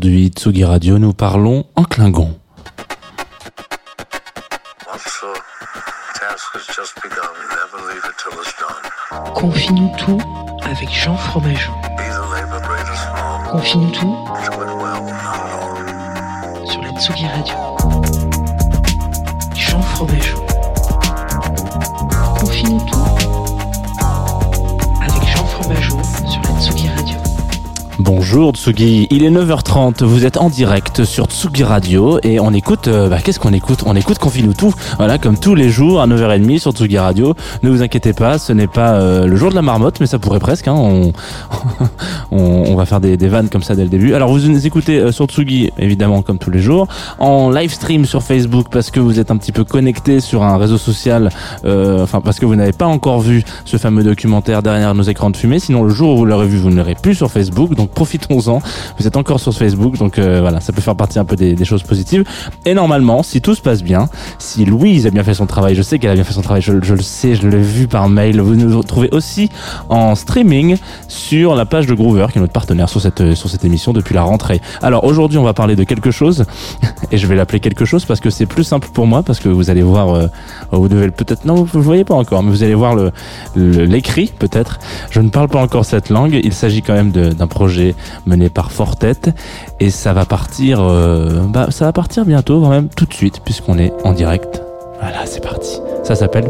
Aujourd'hui, Tsugi Radio, nous parlons en Klingon. Confie-nous tout avec Jean Fromageau. Confie-nous tout sur la Tsugi Radio. Bonjour Tsugi, il est 9h30, vous êtes en direct sur Tsugi Radio et on écoute, euh, bah, qu'est-ce qu'on écoute? On écoute Confine-nous tout, voilà, comme tous les jours à 9h30 sur Tsugi Radio. Ne vous inquiétez pas, ce n'est pas euh, le jour de la marmotte, mais ça pourrait presque, hein, on, va faire des, vannes comme ça dès le début. Alors vous nous écoutez euh, sur Tsugi, évidemment, comme tous les jours, en live stream sur Facebook parce que vous êtes un petit peu connecté sur un réseau social, enfin parce que vous n'avez pas encore vu ce fameux documentaire derrière nos écrans de fumée, sinon le jour où vous l'aurez vu, vous ne l'aurez plus sur Facebook, donc profitons-en. Vous êtes encore sur Facebook, donc euh, voilà, ça peut faire partie un peu des, choses positives. Et normalement, si tout se passe bien, si Louise a bien fait son travail, je sais qu'elle a bien fait son travail, je, je le sais, je l'ai vu par mail, vous nous retrouvez aussi en streaming sur la page de Groover, qui est notre partenaire sur cette, sur cette émission depuis la rentrée. Alors aujourd'hui, on va parler de quelque chose, et je vais l'appeler quelque chose parce que c'est plus simple pour moi, parce que vous allez voir, euh, vous devez le- peut-être, non, vous ne voyez pas encore, mais vous allez voir le le- l'écrit peut-être. Je ne parle pas encore cette langue. Il s'agit quand même d'un projet mené par Fortet et ça va partir, euh, bah, ça va partir bientôt, quand même tout de suite, puisqu'on est en direct. Voilà, c'est parti. Ça s'appelle.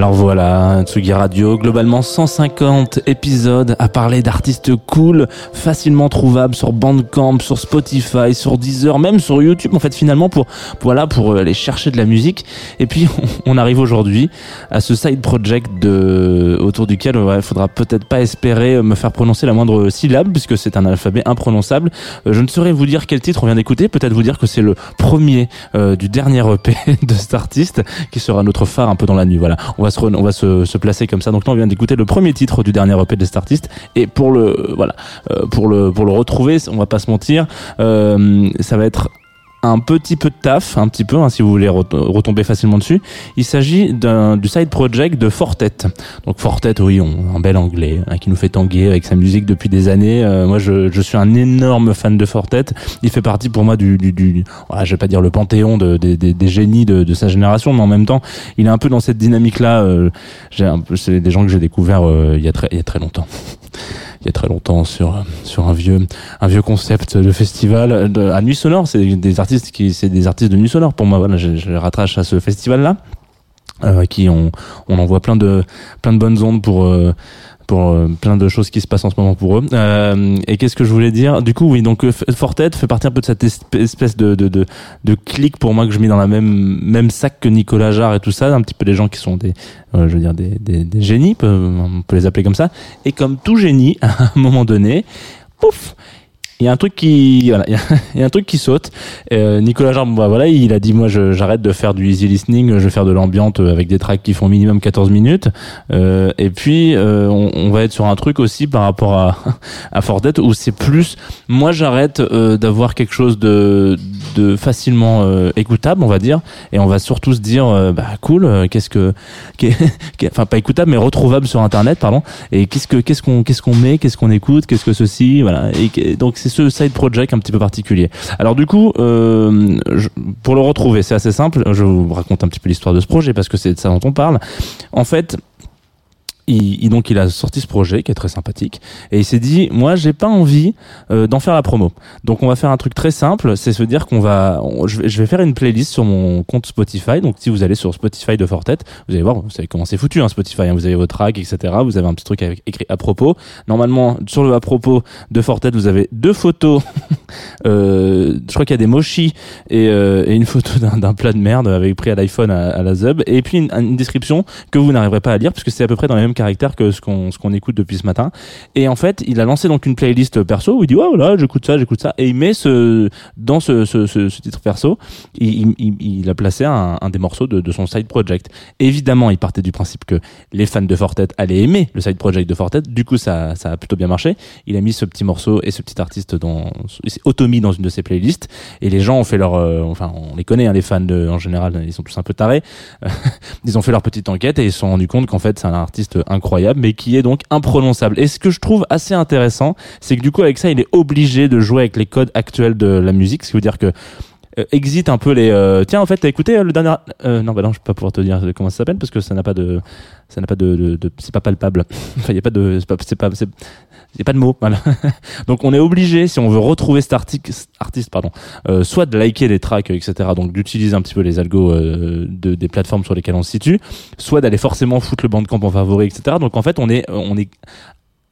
Alors voilà, Tsugi Radio, globalement 150 épisodes à parler d'artistes cool, facilement trouvables sur Bandcamp, sur Spotify, sur Deezer, même sur YouTube en fait finalement pour voilà pour aller chercher de la musique. Et puis on arrive aujourd'hui à ce side project de autour duquel il faudra peut-être pas espérer me faire prononcer la moindre syllabe puisque c'est un alphabet imprononçable. Euh, je ne saurais vous dire quel titre on vient d'écouter, peut-être vous dire que c'est le premier euh, du dernier EP de cet artiste qui sera notre phare un peu dans la nuit. Voilà, on va on va se, se, placer comme ça. Donc là, on vient d'écouter le premier titre du dernier EP de cet artiste. Et pour le voilà, euh, pour le pour le retrouver, on va pas se mentir, euh, ça va être un petit peu de taf, un petit peu, hein, si vous voulez retomber facilement dessus. Il s'agit du side project de Fortet. Donc Fortet, oui, on, un bel anglais hein, qui nous fait tanguer avec sa musique depuis des années. Euh, moi, je, je, suis un énorme fan de Fortet. Il fait partie pour moi du, du, du voilà, je vais pas dire le panthéon de, des, génies de, sa génération, mais en même temps, il est un peu dans cette dynamique-là. Euh, c'est des gens que j'ai découvert euh, il il y a très longtemps il y a très longtemps sur sur un vieux un vieux concept de festival de, à Nuit Sonore. C'est des artistes qui c'est des artistes de Nuit Sonore pour moi. Voilà, je, je les rattrache à ce festival là. Euh, qui on, on envoie plein de plein de bonnes ondes pour euh, pour euh, plein de choses qui se passent en ce moment pour eux. Euh, et qu'est-ce que je voulais dire? Du coup, oui, donc euh, Fortet fait partie un peu de cette espèce de, de, de, de clique pour moi que je mets dans la même même sac que Nicolas Jarre et tout ça, un petit peu des gens qui sont des, je veux dire des, des, des génies, on peut les appeler comme ça. Et comme tout génie, à un moment donné, pouf, il y a un truc qui voilà, il y, a un truc qui saute. Euh, Nicolas Jarre, bah, voilà, il a dit moi j'arrête de faire du easy listening, je vais faire de l'ambiante avec des tracks qui font minimum 14 minutes. Euh, et puis euh, on, on, va être sur un truc aussi par rapport à à Fortet où c'est plus moi j'arrête euh, d'avoir quelque chose de de facilement euh, écoutable, on va dire, et on va surtout se dire bah cool, qu'est-ce que enfin pas écoutable mais retrouvable sur internet pardon. Et qu'est-ce que qu'est-ce qu'on qu'est-ce qu'on met, qu'est-ce qu'on écoute, qu'est-ce que ceci, voilà. Et donc ce side project un petit peu particulier. Alors du coup, euh, pour le retrouver, c'est assez simple. Je vous raconte un petit peu l'histoire de ce projet parce que c'est de ça dont on parle. En fait, il, donc il a sorti ce projet qui est très sympathique. Et il s'est dit moi j'ai pas envie euh, d'en faire la promo. Donc on va faire un truc très simple. C'est se dire qu'on va je, vais, je, vais, faire une playlist sur mon compte Spotify. Donc si vous allez sur Spotify de Fortet vous allez voir vous savez comment c'est foutu hein, Spotify hein, vous avez votre track etc vous avez un petit truc avec, écrit à propos. Normalement sur le à propos de Fortet vous avez deux photos. Euh, je crois qu'il y a des mochis et, euh, et une photo d'un plat de merde avec pris à l'iPhone à, à, la Zub. Et puis une, une description que vous n'arriverez pas à lire puisque c'est à peu près dans les mêmes caractère que ce qu'on ce qu'on écoute depuis ce matin. Et en fait, il a lancé donc une playlist perso où il dit oh là j'écoute ça, j'écoute ça, et il met ce dans ce ce, ce, ce titre perso, il, il, a placé un, des morceaux de, de son side project. Évidemment, il partait du principe que les fans de Fortet allaient aimer le side project de Fortet. Du coup, ça ça a plutôt bien marché. Il a mis ce petit morceau et ce petit artiste dans auto-mis dans une de ses playlists et les gens ont fait leur euh, enfin on les connaît hein, les fans de en général ils sont tous un peu tarés ils ont fait leur petite enquête et ils se sont rendus compte qu'en fait c'est un artiste incroyable, mais qui est donc imprononçable. Et ce que je trouve assez intéressant, c'est que du coup avec ça, il est obligé de jouer avec les codes actuels de la musique, ce qui veut dire que euh, exit un peu les euh, tiens en fait t'as écouté euh, le dernier euh, non bah non je vais pas pouvoir te dire comment ça s'appelle parce que ça n'a pas de ça n'a pas de, de, de c'est pas palpable. Enfin il y a pas de c'est pas c'est pas y a pas de mots voilà. Donc on est obligé si on veut retrouver cet artiste artiste pardon euh, soit de liker les tracks etc donc d'utiliser un petit peu les algos euh, de, des plateformes sur lesquelles on se situe soit d'aller forcément foutre le bandcamp en favori etc donc en fait on est on est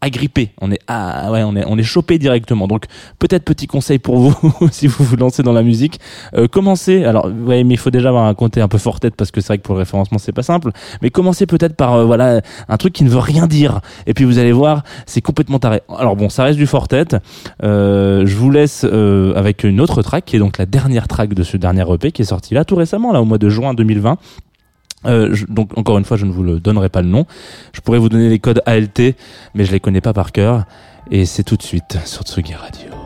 agrippé, on est ah ouais, on est on est chopé directement. Donc peut-être petit conseil pour vous si vous vous lancez dans la musique, euh, commencez. Alors ouais, mais il faut déjà avoir un côté un peu fort tête parce que c'est vrai que pour le référencement c'est pas simple. Mais commencez peut-être par euh, voilà un truc qui ne veut rien dire. Et puis vous allez voir, c'est complètement taré. Alors bon, ça reste du fort tête. Euh, je vous laisse avec une autre track qui est donc la dernière track de ce dernier EP qui est sorti là tout récemment, là au mois de juin 2020. Euh, je, donc encore une fois, je ne vous le donnerai pas le nom. Je pourrais vous donner les codes ALT, mais je les connais pas par cœur. Et c'est tout de suite sur Tsugi Radio.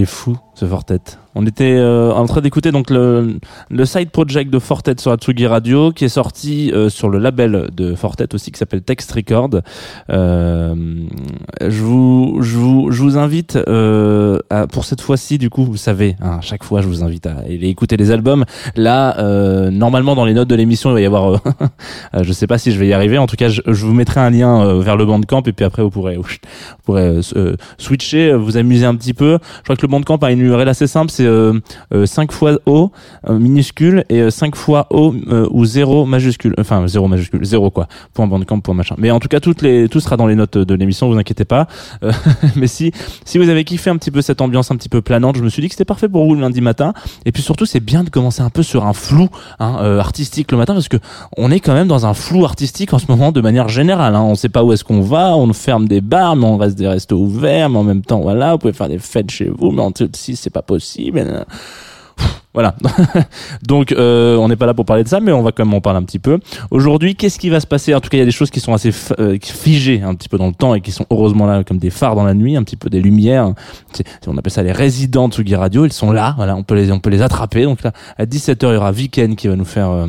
Il est fou Fortet. On était euh, en train d'écouter donc le, le side project de Fortet sur Atsugi Radio qui est sorti euh, sur le label de Fortet aussi qui s'appelle Text Record. Euh, je vous je vous je vous invite pour cette fois-ci du coup vous savez hein, à chaque fois je vous invite à écouter les albums. Là normalement dans les notes de l'émission il va y avoir je sais pas si je vais y arriver en tout cas je, je vous mettrai un lien vers le bandcamp et puis après vous pourrez vous pourrez switcher vous amuser un petit peu. Je crois que le bandcamp a une URL assez simple c'est euh, euh, 5 fois O euh, minuscule et euh, 5 fois O euh, ou 0 majuscule. Enfin 0 majuscule 0 quoi. Point bandcamp point machin. Mais en tout cas toutes les tout sera dans les notes de l'émission vous inquiétez pas. Euh, mais si si vous avez kiffé un petit peu cette ambiance un petit peu planante je me suis dit que c'était parfait pour vous le lundi matin. Et puis surtout c'est bien de commencer un peu sur un flou hein, euh, artistique le matin parce que on est quand même dans un flou artistique en ce moment de manière générale hein. on sait pas où est-ce qu'on va on ferme des bars mais on reste des restos ouverts mais en même temps voilà vous pouvez faire des fêtes chez vous mais en si c'est pas possible voilà. Donc euh, on n'est pas là pour parler de ça, mais on va quand même en parler un petit peu. Aujourd'hui, qu'est-ce qui va se passer? En tout cas, il y a des choses qui sont assez euh, figées un petit peu dans le temps et qui sont heureusement là comme des phares dans la nuit, un petit peu des lumières. On appelle ça les résidents de Tsugi Radio. Ils sont là. Voilà, on peut les on peut les attraper. Donc là, à 17h, il y aura Viken qui va nous faire euh,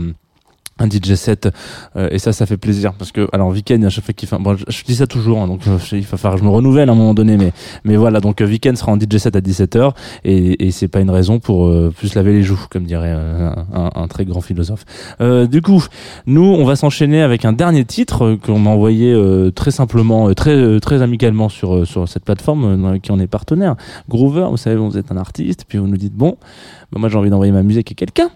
un DJ set euh, et ça ça fait plaisir parce que alors Weekend à chaque fois qu'il fait bon je, je dis ça toujours hein, donc euh, il va falloir je me renouvelle à un moment donné mais mais voilà donc euh, Weekend sera en DJ set à 17h et, et c'est pas une raison pour euh, plus laver les joues comme dirait euh, un, un très grand philosophe euh, du coup nous on va s'enchaîner avec un dernier titre euh, qu'on m'a envoyé très simplement très très amicalement sur sur cette plateforme qui on est partenaire Groover vous savez vous êtes un artiste puis vous nous dites bon bah, moi j'ai envie d'envoyer ma musique à quelqu'un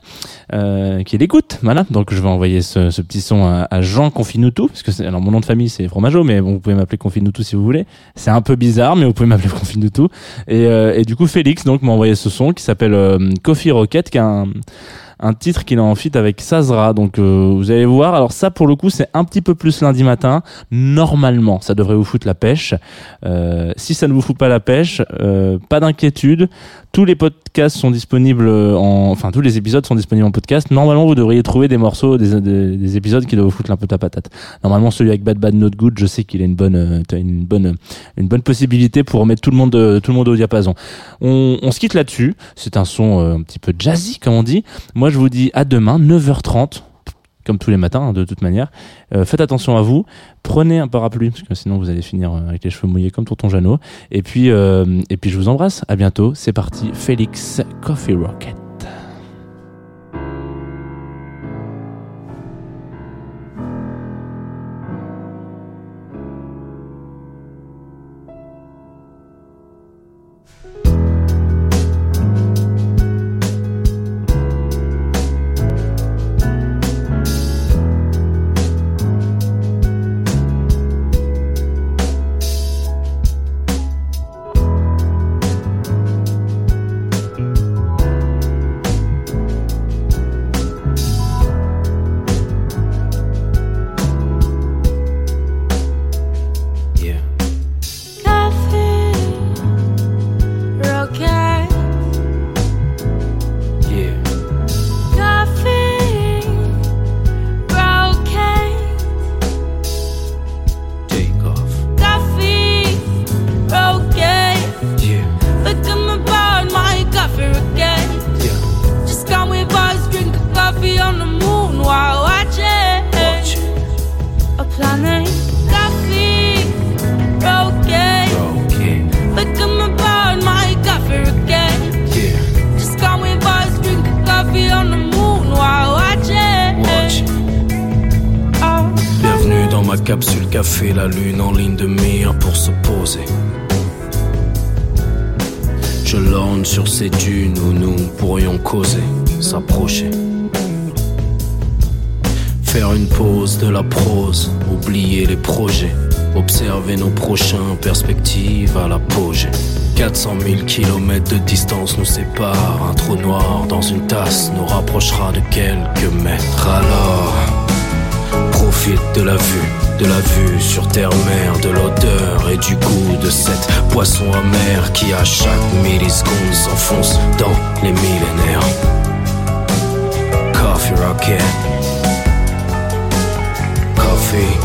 qui l'écoute. Voilà, donc je vais envoyer ce, petit son à, Jean Confinutu, parce que alors mon nom de famille c'est Fromageau, mais bon, vous pouvez m'appeler Confinutu si vous voulez. C'est un peu bizarre, mais vous pouvez m'appeler Confinutu. Et, euh, et du coup, Félix donc m'a envoyé ce son qui s'appelle euh, Coffee Rocket, qui est un un titre qu'il a en feat avec Sazra. Donc euh, vous allez voir. Alors ça pour le coup c'est un petit peu plus lundi matin. Normalement ça devrait vous foutre la pêche. Euh, si ça ne vous fout pas la pêche, euh, pas d'inquiétude. Tous les podcasts sont disponibles en, enfin tous les épisodes sont disponibles en podcast. Normalement vous devriez trouver des morceaux, des, des, des épisodes qui doivent vous foutre un peu ta patate. Normalement celui avec Bad Bad Not Good, je sais qu'il a une bonne, euh, une bonne, une bonne possibilité pour remettre tout le monde, euh, tout le monde au diapason. On, on se quitte là-dessus. C'est un son euh, un petit peu jazzy comme on dit. Je vous dis à demain 9h30 comme tous les matins hein, de toute manière. Euh, faites attention à vous, prenez un parapluie parce que sinon vous allez finir euh, avec les cheveux mouillés comme tonton Jeannot. Et euh, et puis je vous embrasse. À bientôt. C'est parti. Félix Coffee Rocket. Capsule café, la lune en ligne de mire pour se poser. Je lorne sur ces dunes où nous pourrions causer, s'approcher. Faire une pause de la prose, oublier les projets, observer nos prochains, perspectives à l'apogée. 400 000 kilomètres de distance nous séparent, un trou noir dans une tasse nous rapprochera de quelques mètres. Alors, De la vue, de la vue sur terre-mer, de l'odeur et du goût de cette boisson amère qui à chaque milliseconde s'enfonce dans les millénaires. Coffee Rocket. Coffee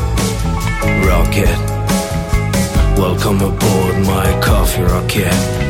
Rocket. Welcome aboard my Coffee Rocket.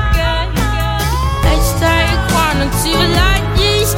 You like yeast